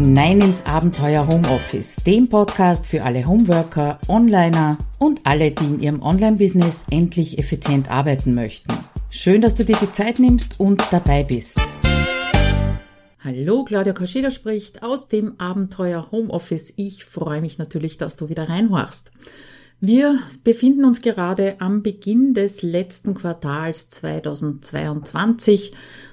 hinein ins Abenteuer Homeoffice, dem Podcast für alle Homeworker, Onliner und alle, die in ihrem Online-Business endlich effizient arbeiten möchten. Schön, dass du dir die Zeit nimmst und dabei bist. Hallo, Claudia Kascheda spricht aus dem Abenteuer Homeoffice. Ich freue mich natürlich, dass du wieder reinhorchst. Wir befinden uns gerade am Beginn des letzten Quartals 2022.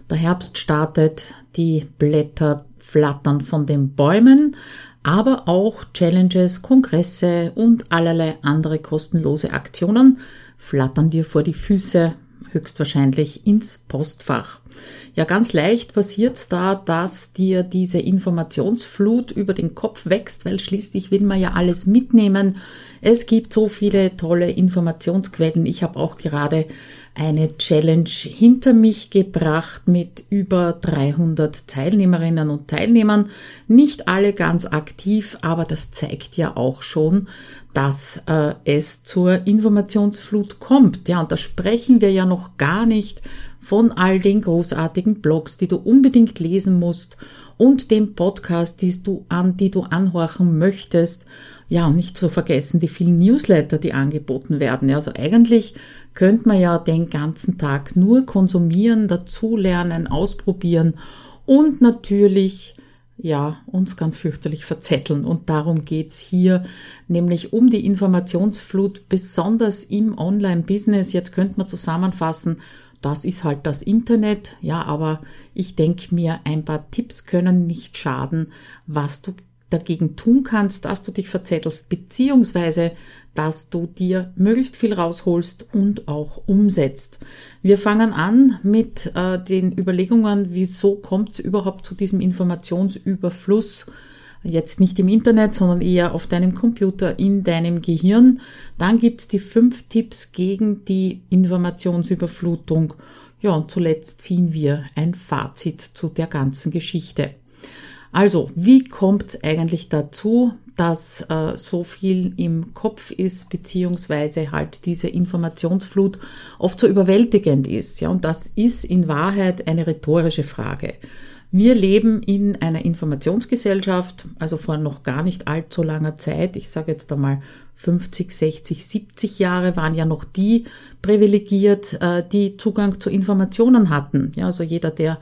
Der Herbst startet, die Blätter flattern von den Bäumen, aber auch Challenges, Kongresse und allerlei andere kostenlose Aktionen flattern dir vor die Füße, höchstwahrscheinlich ins Postfach. Ja, ganz leicht passiert da, dass dir diese Informationsflut über den Kopf wächst, weil schließlich will man ja alles mitnehmen. Es gibt so viele tolle Informationsquellen. Ich habe auch gerade eine Challenge hinter mich gebracht mit über 300 Teilnehmerinnen und Teilnehmern. Nicht alle ganz aktiv, aber das zeigt ja auch schon, dass äh, es zur Informationsflut kommt. Ja, und da sprechen wir ja noch gar nicht von all den großartigen Blogs, die du unbedingt lesen musst und dem Podcast, die du an, die du anhorchen möchtest. Ja, und nicht zu vergessen die vielen Newsletter, die angeboten werden. Ja, also eigentlich könnte man ja den ganzen Tag nur konsumieren, dazulernen, ausprobieren und natürlich ja, uns ganz fürchterlich verzetteln. Und darum geht's hier, nämlich um die Informationsflut, besonders im Online-Business. Jetzt könnte man zusammenfassen, das ist halt das Internet, ja, aber ich denke mir, ein paar Tipps können nicht schaden, was du dagegen tun kannst, dass du dich verzettelst, beziehungsweise dass du dir möglichst viel rausholst und auch umsetzt. Wir fangen an mit äh, den Überlegungen, wieso kommt es überhaupt zu diesem Informationsüberfluss, jetzt nicht im Internet, sondern eher auf deinem Computer, in deinem Gehirn. Dann gibt's die fünf Tipps gegen die Informationsüberflutung. Ja, und zuletzt ziehen wir ein Fazit zu der ganzen Geschichte. Also, wie kommt es eigentlich dazu, dass äh, so viel im Kopf ist, beziehungsweise halt diese Informationsflut oft so überwältigend ist? Ja, und das ist in Wahrheit eine rhetorische Frage. Wir leben in einer Informationsgesellschaft, also vor noch gar nicht allzu langer Zeit. Ich sage jetzt einmal 50, 60, 70 Jahre waren ja noch die privilegiert, äh, die Zugang zu Informationen hatten. Ja, also jeder, der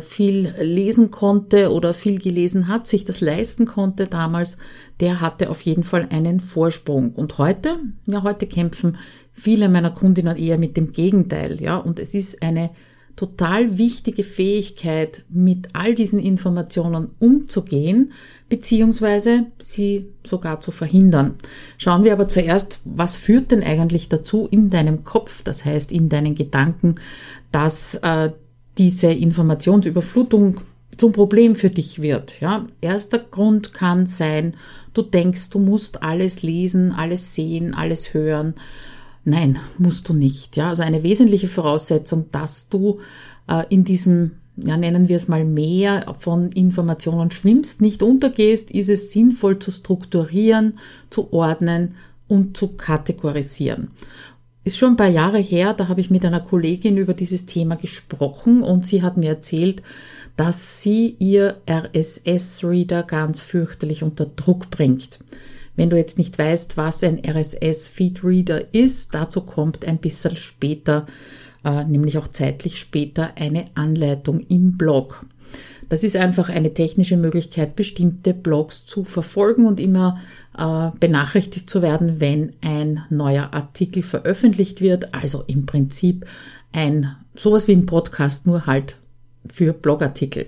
viel lesen konnte oder viel gelesen hat, sich das leisten konnte damals, der hatte auf jeden Fall einen Vorsprung. Und heute, ja, heute kämpfen viele meiner Kundinnen eher mit dem Gegenteil, ja, und es ist eine total wichtige Fähigkeit, mit all diesen Informationen umzugehen, beziehungsweise sie sogar zu verhindern. Schauen wir aber zuerst, was führt denn eigentlich dazu in deinem Kopf, das heißt in deinen Gedanken, dass äh, diese Informationsüberflutung zum Problem für dich wird. Ja, erster Grund kann sein, du denkst, du musst alles lesen, alles sehen, alles hören Nein, musst du nicht. Ja, also eine wesentliche Voraussetzung, dass du äh, in diesem, ja, nennen wir es mal Meer von Informationen schwimmst, nicht untergehst, ist es sinnvoll zu strukturieren, zu ordnen und zu kategorisieren. Ist schon ein paar Jahre her, da habe ich mit einer Kollegin über dieses Thema gesprochen und sie hat mir erzählt, dass sie ihr RSS-Reader ganz fürchterlich unter Druck bringt. Wenn du jetzt nicht weißt, was ein RSS-Feedreader ist, dazu kommt ein bisschen später, äh, nämlich auch zeitlich später, eine Anleitung im Blog. Das ist einfach eine technische Möglichkeit, bestimmte Blogs zu verfolgen und immer äh, benachrichtigt zu werden, wenn ein neuer Artikel veröffentlicht wird. Also im Prinzip ein sowas wie ein Podcast, nur halt für Blogartikel.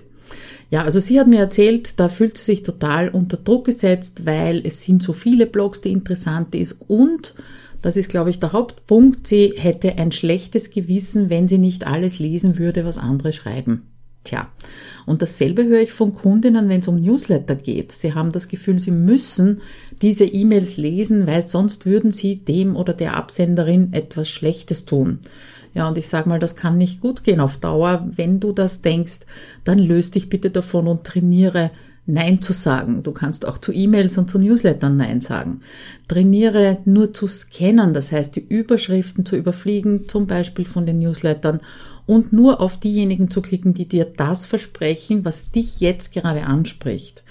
Ja, also sie hat mir erzählt, da fühlt sie sich total unter Druck gesetzt, weil es sind so viele Blogs, die interessant ist und das ist, glaube ich, der Hauptpunkt. Sie hätte ein schlechtes Gewissen, wenn sie nicht alles lesen würde, was andere schreiben. Tja, und dasselbe höre ich von Kundinnen, wenn es um Newsletter geht. Sie haben das Gefühl, sie müssen diese E-Mails lesen, weil sonst würden sie dem oder der Absenderin etwas Schlechtes tun. Ja, und ich sage mal, das kann nicht gut gehen auf Dauer. Wenn du das denkst, dann löst dich bitte davon und trainiere Nein zu sagen. Du kannst auch zu E-Mails und zu Newslettern Nein sagen. Trainiere nur zu scannen, das heißt die Überschriften zu überfliegen, zum Beispiel von den Newslettern und nur auf diejenigen zu klicken, die dir das versprechen, was dich jetzt gerade anspricht.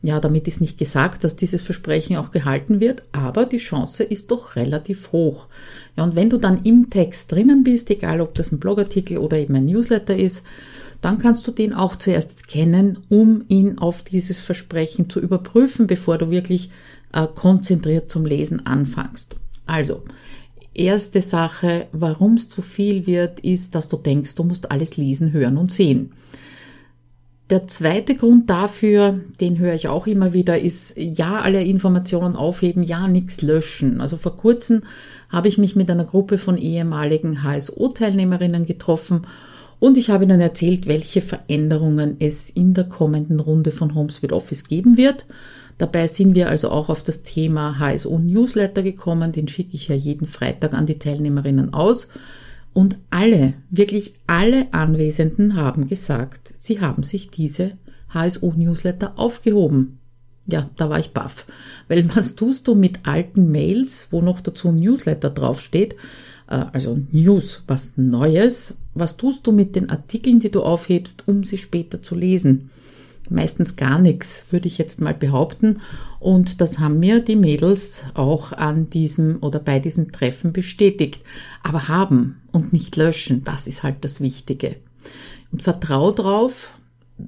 Ja, damit ist nicht gesagt, dass dieses Versprechen auch gehalten wird, aber die Chance ist doch relativ hoch. Ja, und wenn du dann im Text drinnen bist, egal ob das ein Blogartikel oder eben ein Newsletter ist, dann kannst du den auch zuerst kennen, um ihn auf dieses Versprechen zu überprüfen, bevor du wirklich äh, konzentriert zum Lesen anfängst. Also, erste Sache, warum es zu viel wird, ist, dass du denkst, du musst alles lesen, hören und sehen. Der zweite Grund dafür, den höre ich auch immer wieder, ist ja alle Informationen aufheben, ja nichts löschen. Also vor kurzem habe ich mich mit einer Gruppe von ehemaligen HSO-Teilnehmerinnen getroffen und ich habe ihnen erzählt, welche Veränderungen es in der kommenden Runde von Homes with Office geben wird. Dabei sind wir also auch auf das Thema HSO Newsletter gekommen. Den schicke ich ja jeden Freitag an die Teilnehmerinnen aus. Und alle, wirklich alle Anwesenden haben gesagt, sie haben sich diese HSO Newsletter aufgehoben. Ja, da war ich baff. Weil was tust du mit alten Mails, wo noch dazu Newsletter draufsteht? Äh, also News, was Neues. Was tust du mit den Artikeln, die du aufhebst, um sie später zu lesen? Meistens gar nichts, würde ich jetzt mal behaupten. Und das haben mir die Mädels auch an diesem oder bei diesem Treffen bestätigt. Aber haben und nicht löschen, das ist halt das Wichtige. Und vertrau drauf,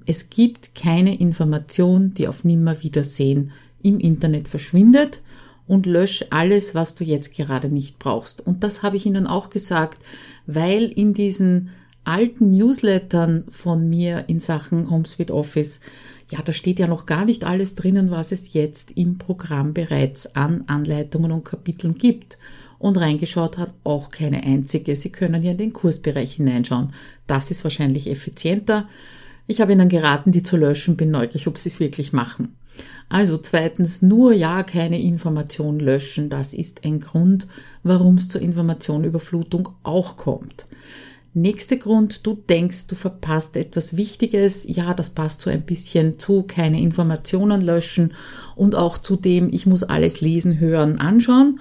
es gibt keine Information, die auf Nimmerwiedersehen im Internet verschwindet und lösch alles, was du jetzt gerade nicht brauchst. Und das habe ich Ihnen auch gesagt, weil in diesen alten Newslettern von mir in Sachen HomeSuite Office, ja, da steht ja noch gar nicht alles drinnen, was es jetzt im Programm bereits an Anleitungen und Kapiteln gibt. Und reingeschaut hat auch keine einzige. Sie können ja in den Kursbereich hineinschauen. Das ist wahrscheinlich effizienter. Ich habe Ihnen geraten, die zu löschen, bin neugierig, ob Sie es wirklich machen. Also zweitens, nur ja keine Information löschen. Das ist ein Grund, warum es zur Informationüberflutung auch kommt. Nächster Grund, du denkst, du verpasst etwas Wichtiges. Ja, das passt so ein bisschen zu, keine Informationen löschen und auch zu dem, ich muss alles lesen, hören, anschauen.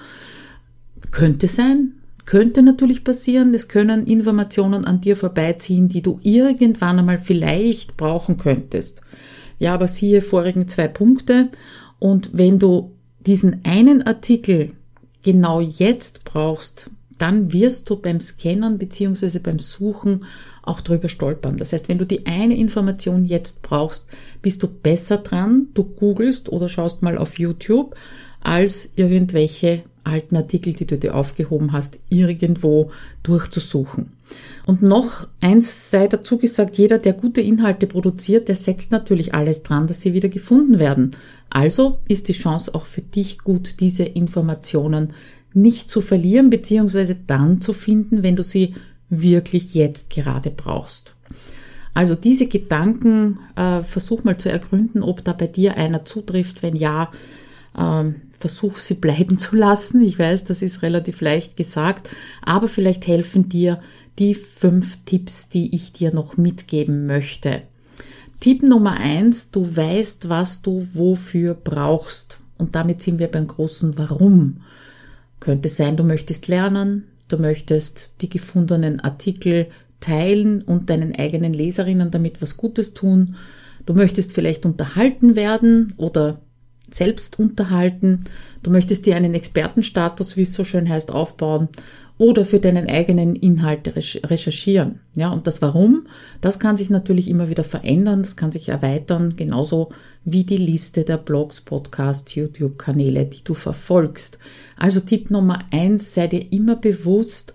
Könnte sein, könnte natürlich passieren. Es können Informationen an dir vorbeiziehen, die du irgendwann einmal vielleicht brauchen könntest. Ja, aber siehe vorigen zwei Punkte. Und wenn du diesen einen Artikel genau jetzt brauchst, dann wirst du beim Scannen beziehungsweise beim Suchen auch drüber stolpern. Das heißt, wenn du die eine Information jetzt brauchst, bist du besser dran, du googelst oder schaust mal auf YouTube, als irgendwelche alten Artikel, die du dir aufgehoben hast, irgendwo durchzusuchen. Und noch eins sei dazu gesagt, jeder, der gute Inhalte produziert, der setzt natürlich alles dran, dass sie wieder gefunden werden. Also ist die Chance auch für dich gut, diese Informationen nicht zu verlieren, beziehungsweise dann zu finden, wenn du sie wirklich jetzt gerade brauchst. Also diese Gedanken, äh, versuch mal zu ergründen, ob da bei dir einer zutrifft. Wenn ja, ähm, versuch sie bleiben zu lassen. Ich weiß, das ist relativ leicht gesagt, aber vielleicht helfen dir die fünf Tipps, die ich dir noch mitgeben möchte. Tipp Nummer eins, du weißt, was du wofür brauchst. Und damit sind wir beim großen Warum. Könnte sein, du möchtest lernen, du möchtest die gefundenen Artikel teilen und deinen eigenen Leserinnen damit was Gutes tun. Du möchtest vielleicht unterhalten werden oder selbst unterhalten, du möchtest dir einen Expertenstatus, wie es so schön heißt, aufbauen oder für deinen eigenen Inhalt recherchieren. Ja, und das Warum, das kann sich natürlich immer wieder verändern, das kann sich erweitern, genauso wie die Liste der Blogs, Podcasts, YouTube-Kanäle, die du verfolgst. Also Tipp Nummer eins, sei dir immer bewusst,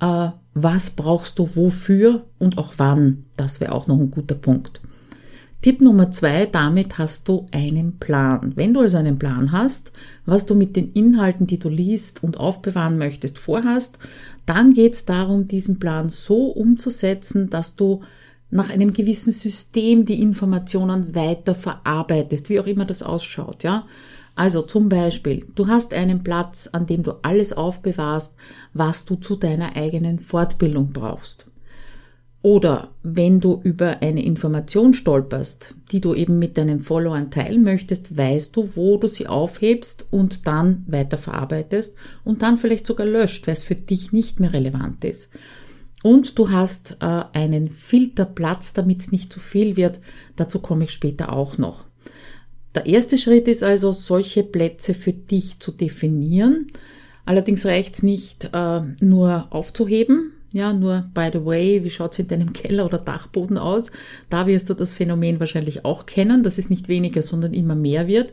äh, was brauchst du wofür und auch wann. Das wäre auch noch ein guter Punkt. Tipp Nummer zwei, damit hast du einen Plan. Wenn du also einen Plan hast, was du mit den Inhalten, die du liest und aufbewahren möchtest, vorhast, dann geht es darum, diesen Plan so umzusetzen, dass du nach einem gewissen System die Informationen weiter verarbeitest, wie auch immer das ausschaut, ja. Also zum Beispiel, du hast einen Platz, an dem du alles aufbewahrst, was du zu deiner eigenen Fortbildung brauchst. Oder wenn du über eine Information stolperst, die du eben mit deinen Followern teilen möchtest, weißt du, wo du sie aufhebst und dann weiterverarbeitest und dann vielleicht sogar löscht, weil es für dich nicht mehr relevant ist. Und du hast äh, einen Filterplatz, damit es nicht zu viel wird. Dazu komme ich später auch noch. Der erste Schritt ist also, solche Plätze für dich zu definieren. Allerdings reicht es nicht, äh, nur aufzuheben, ja, nur by the way, wie schaut's in deinem Keller oder Dachboden aus? Da wirst du das Phänomen wahrscheinlich auch kennen, dass es nicht weniger, sondern immer mehr wird.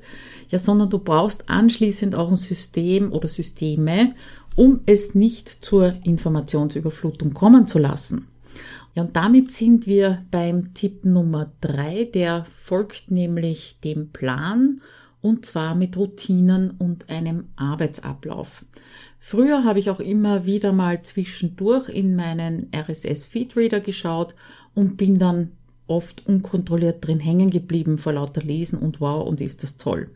Ja, sondern du brauchst anschließend auch ein System oder Systeme, um es nicht zur Informationsüberflutung kommen zu lassen. Ja, und damit sind wir beim Tipp Nummer drei, der folgt nämlich dem Plan und zwar mit Routinen und einem Arbeitsablauf. Früher habe ich auch immer wieder mal zwischendurch in meinen RSS-Feedreader geschaut und bin dann oft unkontrolliert drin hängen geblieben vor lauter Lesen und wow und ist das toll.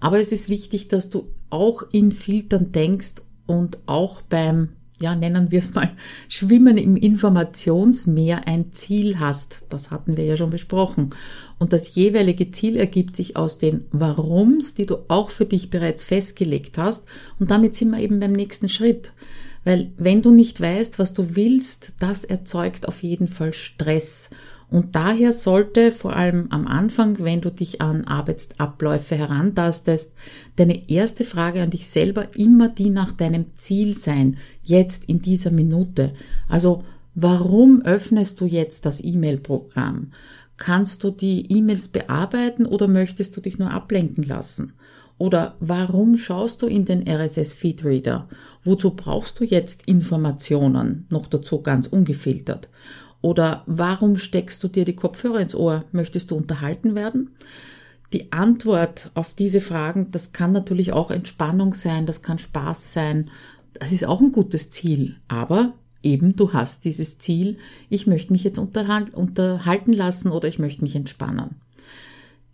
Aber es ist wichtig, dass du auch in Filtern denkst und auch beim ja, nennen wir es mal, Schwimmen im Informationsmeer ein Ziel hast. Das hatten wir ja schon besprochen. Und das jeweilige Ziel ergibt sich aus den Warums, die du auch für dich bereits festgelegt hast. Und damit sind wir eben beim nächsten Schritt. Weil wenn du nicht weißt, was du willst, das erzeugt auf jeden Fall Stress. Und daher sollte vor allem am Anfang, wenn du dich an Arbeitsabläufe herantastest, deine erste Frage an dich selber immer die nach deinem Ziel sein, jetzt in dieser Minute. Also warum öffnest du jetzt das E-Mail-Programm? Kannst du die E-Mails bearbeiten oder möchtest du dich nur ablenken lassen? Oder warum schaust du in den RSS-Feedreader? Wozu brauchst du jetzt Informationen? Noch dazu ganz ungefiltert. Oder warum steckst du dir die Kopfhörer ins Ohr? Möchtest du unterhalten werden? Die Antwort auf diese Fragen, das kann natürlich auch Entspannung sein, das kann Spaß sein, das ist auch ein gutes Ziel. Aber eben, du hast dieses Ziel, ich möchte mich jetzt unterhalten lassen oder ich möchte mich entspannen.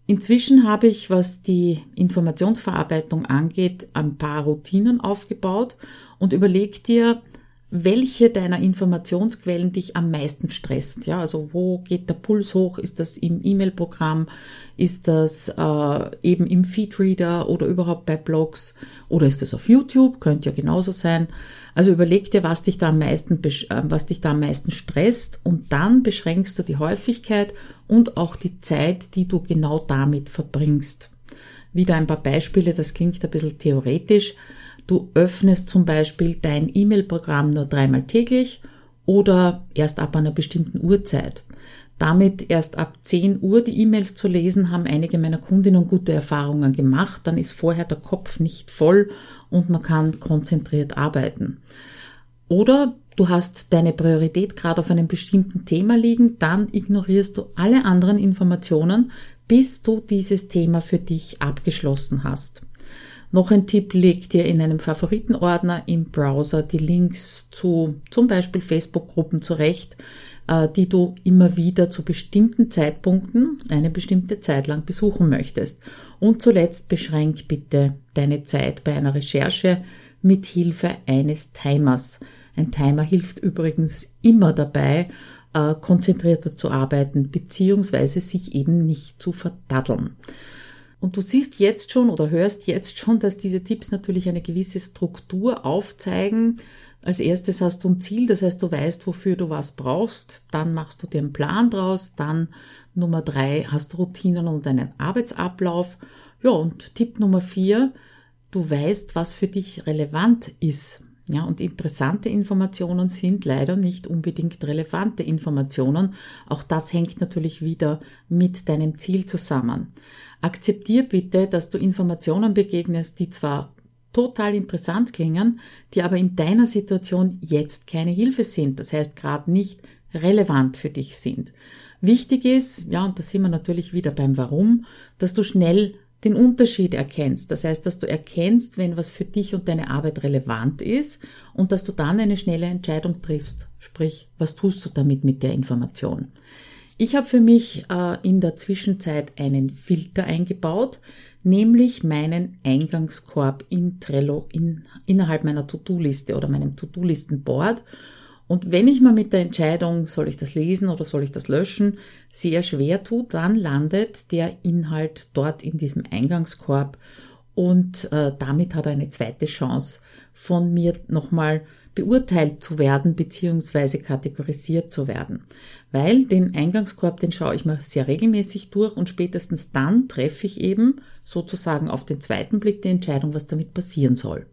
Inzwischen habe ich, was die Informationsverarbeitung angeht, ein paar Routinen aufgebaut und überleg dir, welche deiner Informationsquellen dich am meisten stresst. Ja, also wo geht der Puls hoch? Ist das im E-Mail-Programm? Ist das äh, eben im Feedreader oder überhaupt bei Blogs? Oder ist das auf YouTube? Könnte ja genauso sein. Also überleg dir, was dich da am meisten, äh, was dich da am meisten stresst und dann beschränkst du die Häufigkeit und auch die Zeit, die du genau damit verbringst. Wieder ein paar Beispiele, das klingt ein bisschen theoretisch. Du öffnest zum Beispiel dein E-Mail-Programm nur dreimal täglich oder erst ab einer bestimmten Uhrzeit. Damit erst ab 10 Uhr die E-Mails zu lesen, haben einige meiner Kundinnen gute Erfahrungen gemacht. Dann ist vorher der Kopf nicht voll und man kann konzentriert arbeiten. Oder du hast deine Priorität gerade auf einem bestimmten Thema liegen, dann ignorierst du alle anderen Informationen, bis du dieses Thema für dich abgeschlossen hast. Noch ein Tipp, leg dir in einem Favoritenordner im Browser die Links zu zum Beispiel Facebook-Gruppen zurecht, äh, die du immer wieder zu bestimmten Zeitpunkten eine bestimmte Zeit lang besuchen möchtest. Und zuletzt beschränk bitte deine Zeit bei einer Recherche mit Hilfe eines Timers. Ein Timer hilft übrigens immer dabei, äh, konzentrierter zu arbeiten, beziehungsweise sich eben nicht zu verdaddeln. Und du siehst jetzt schon oder hörst jetzt schon, dass diese Tipps natürlich eine gewisse Struktur aufzeigen. Als erstes hast du ein Ziel, das heißt, du weißt, wofür du was brauchst. Dann machst du dir einen Plan draus. Dann Nummer drei, hast du Routinen und einen Arbeitsablauf. Ja, und Tipp Nummer vier, du weißt, was für dich relevant ist. Ja, und interessante Informationen sind leider nicht unbedingt relevante Informationen. Auch das hängt natürlich wieder mit deinem Ziel zusammen. Akzeptier bitte, dass du Informationen begegnest, die zwar total interessant klingen, die aber in deiner Situation jetzt keine Hilfe sind. Das heißt, gerade nicht relevant für dich sind. Wichtig ist, ja, und da sind wir natürlich wieder beim Warum, dass du schnell den Unterschied erkennst. Das heißt, dass du erkennst, wenn was für dich und deine Arbeit relevant ist und dass du dann eine schnelle Entscheidung triffst. Sprich, was tust du damit mit der Information? Ich habe für mich äh, in der Zwischenzeit einen Filter eingebaut, nämlich meinen Eingangskorb in Trello in, innerhalb meiner To-Do-Liste oder meinem To-Do-Listen-Board. Und wenn ich mal mit der Entscheidung, soll ich das lesen oder soll ich das löschen, sehr schwer tut, dann landet der Inhalt dort in diesem Eingangskorb und äh, damit hat er eine zweite Chance, von mir nochmal beurteilt zu werden beziehungsweise kategorisiert zu werden. Weil den Eingangskorb, den schaue ich mir sehr regelmäßig durch und spätestens dann treffe ich eben sozusagen auf den zweiten Blick die Entscheidung, was damit passieren soll.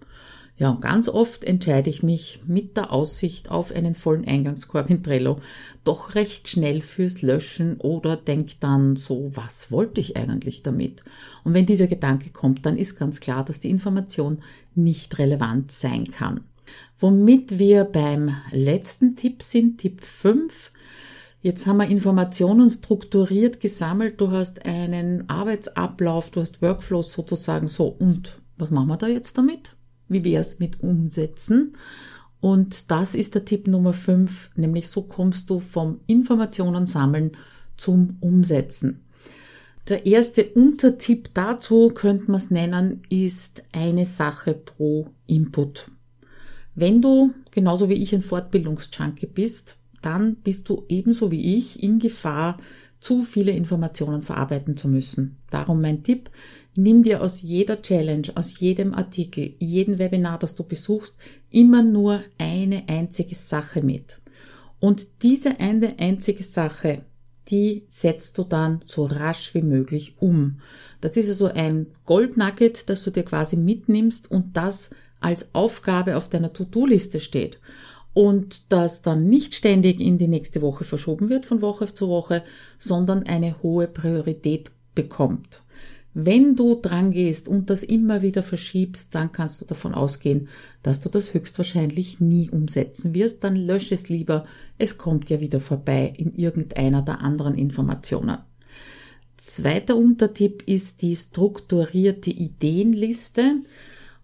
Ja, und ganz oft entscheide ich mich mit der Aussicht auf einen vollen Eingangskorb in Trello doch recht schnell fürs Löschen oder denke dann so, was wollte ich eigentlich damit? Und wenn dieser Gedanke kommt, dann ist ganz klar, dass die Information nicht relevant sein kann. Womit wir beim letzten Tipp sind, Tipp 5. Jetzt haben wir Informationen strukturiert gesammelt. Du hast einen Arbeitsablauf, du hast Workflows sozusagen so. Und was machen wir da jetzt damit? Wie wäre es mit Umsetzen? Und das ist der Tipp Nummer 5, nämlich so kommst du vom Informationen sammeln zum Umsetzen. Der erste Untertipp dazu, könnte man es nennen, ist eine Sache pro Input. Wenn du genauso wie ich ein Fortbildungsjunkie bist, dann bist du ebenso wie ich in Gefahr, zu viele Informationen verarbeiten zu müssen. Darum mein Tipp, nimm dir aus jeder Challenge, aus jedem Artikel, jedem Webinar, das du besuchst, immer nur eine einzige Sache mit. Und diese eine einzige Sache, die setzt du dann so rasch wie möglich um. Das ist also ein Goldnugget, das du dir quasi mitnimmst und das als Aufgabe auf deiner To-Do-Liste steht und das dann nicht ständig in die nächste Woche verschoben wird von Woche zu Woche, sondern eine hohe Priorität bekommt. Wenn du dran gehst und das immer wieder verschiebst, dann kannst du davon ausgehen, dass du das höchstwahrscheinlich nie umsetzen wirst. Dann lösche es lieber. Es kommt ja wieder vorbei in irgendeiner der anderen Informationen. Zweiter Untertipp ist die strukturierte Ideenliste.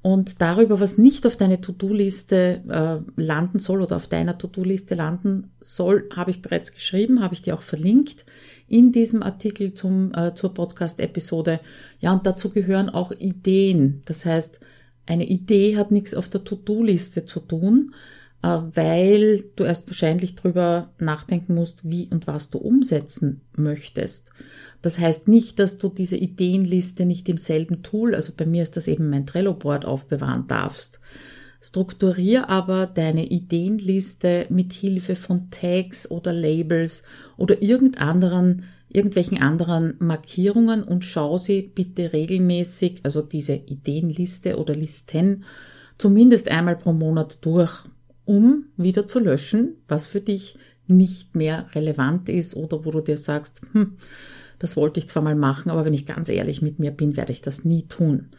Und darüber, was nicht auf deine To-Do-Liste äh, landen soll oder auf deiner To-Do-Liste landen soll, habe ich bereits geschrieben, habe ich dir auch verlinkt in diesem Artikel zum, äh, zur Podcast-Episode. Ja, und dazu gehören auch Ideen. Das heißt, eine Idee hat nichts auf der To-Do-Liste zu tun, weil du erst wahrscheinlich drüber nachdenken musst, wie und was du umsetzen möchtest. Das heißt nicht, dass du diese Ideenliste nicht im selben Tool, also bei mir ist das eben mein Trello-Board, aufbewahren darfst. Strukturier aber deine Ideenliste mit Hilfe von Tags oder Labels oder irgend anderen, irgendwelchen anderen Markierungen und schau sie bitte regelmäßig, also diese Ideenliste oder Listen, zumindest einmal pro Monat durch um wieder zu löschen, was für dich nicht mehr relevant ist oder wo du dir sagst, hm, das wollte ich zwar mal machen, aber wenn ich ganz ehrlich mit mir bin, werde ich das nie tun.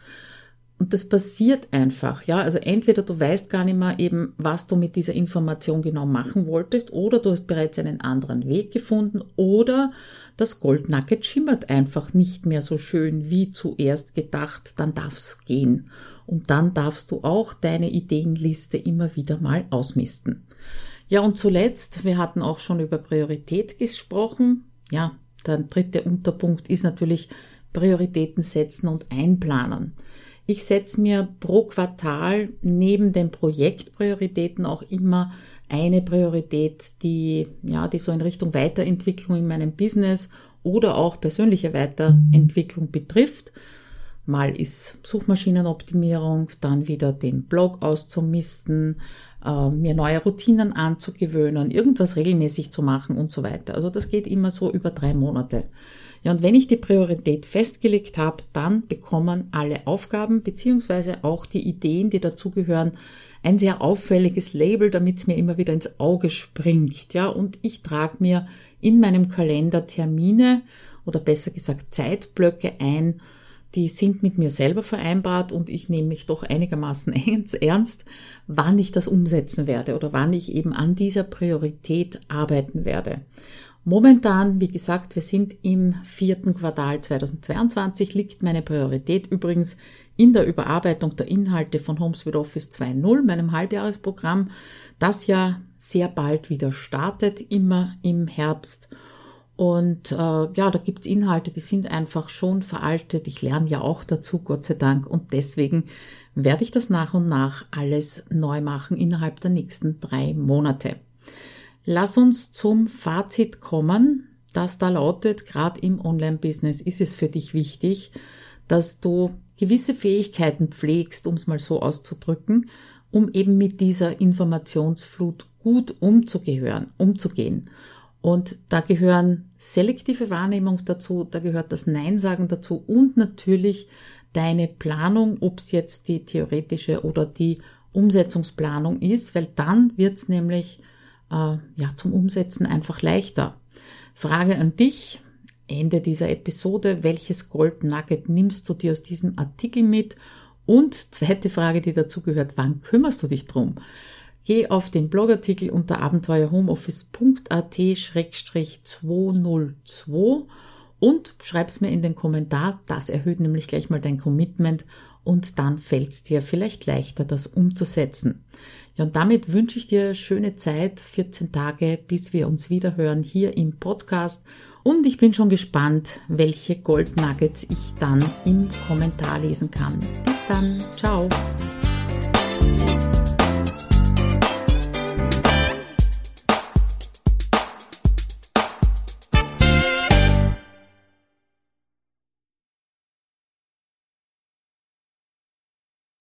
Und das passiert einfach, ja. Also entweder du weißt gar nicht mehr eben, was du mit dieser Information genau machen wolltest, oder du hast bereits einen anderen Weg gefunden, oder das Goldnugget schimmert einfach nicht mehr so schön wie zuerst gedacht, dann darf's gehen. Und dann darfst du auch deine Ideenliste immer wieder mal ausmisten. Ja, und zuletzt, wir hatten auch schon über Priorität gesprochen. Ja, der dritte Unterpunkt ist natürlich Prioritäten setzen und einplanen. Ich setze mir pro Quartal neben den Projektprioritäten auch immer eine Priorität, die, ja, die so in Richtung Weiterentwicklung in meinem Business oder auch persönliche Weiterentwicklung betrifft. Mal ist Suchmaschinenoptimierung, dann wieder den Blog auszumisten, äh, mir neue Routinen anzugewöhnen, irgendwas regelmäßig zu machen und so weiter. Also das geht immer so über drei Monate. Ja, und wenn ich die Priorität festgelegt habe, dann bekommen alle Aufgaben beziehungsweise auch die Ideen, die dazugehören, ein sehr auffälliges Label, damit es mir immer wieder ins Auge springt. Ja, und ich trage mir in meinem Kalender Termine oder besser gesagt Zeitblöcke ein, die sind mit mir selber vereinbart und ich nehme mich doch einigermaßen ernst, wann ich das umsetzen werde oder wann ich eben an dieser Priorität arbeiten werde. Momentan, wie gesagt, wir sind im vierten Quartal 2022, liegt meine Priorität übrigens in der Überarbeitung der Inhalte von Homes with Office 2.0, meinem Halbjahresprogramm, das ja sehr bald wieder startet, immer im Herbst. Und äh, ja, da gibt's Inhalte, die sind einfach schon veraltet. Ich lerne ja auch dazu, Gott sei Dank. Und deswegen werde ich das nach und nach alles neu machen innerhalb der nächsten drei Monate. Lass uns zum Fazit kommen, das da lautet, gerade im Online-Business ist es für dich wichtig, dass du gewisse Fähigkeiten pflegst, um es mal so auszudrücken, um eben mit dieser Informationsflut gut umzugehören, umzugehen. Und da gehören selektive Wahrnehmung dazu, da gehört das Nein sagen dazu und natürlich deine Planung, ob es jetzt die theoretische oder die Umsetzungsplanung ist, weil dann wird es nämlich äh, ja, zum Umsetzen einfach leichter. Frage an dich, Ende dieser Episode, welches Gold Nugget nimmst du dir aus diesem Artikel mit? Und zweite Frage, die dazu gehört, wann kümmerst du dich drum? Geh auf den Blogartikel unter abenteuerhomeoffice.at-202 und schreib's mir in den Kommentar. Das erhöht nämlich gleich mal dein Commitment und dann fällt es dir vielleicht leichter, das umzusetzen. Ja, und damit wünsche ich dir schöne Zeit, 14 Tage, bis wir uns wieder hören hier im Podcast. Und ich bin schon gespannt, welche Goldnuggets ich dann im Kommentar lesen kann. Bis dann, ciao.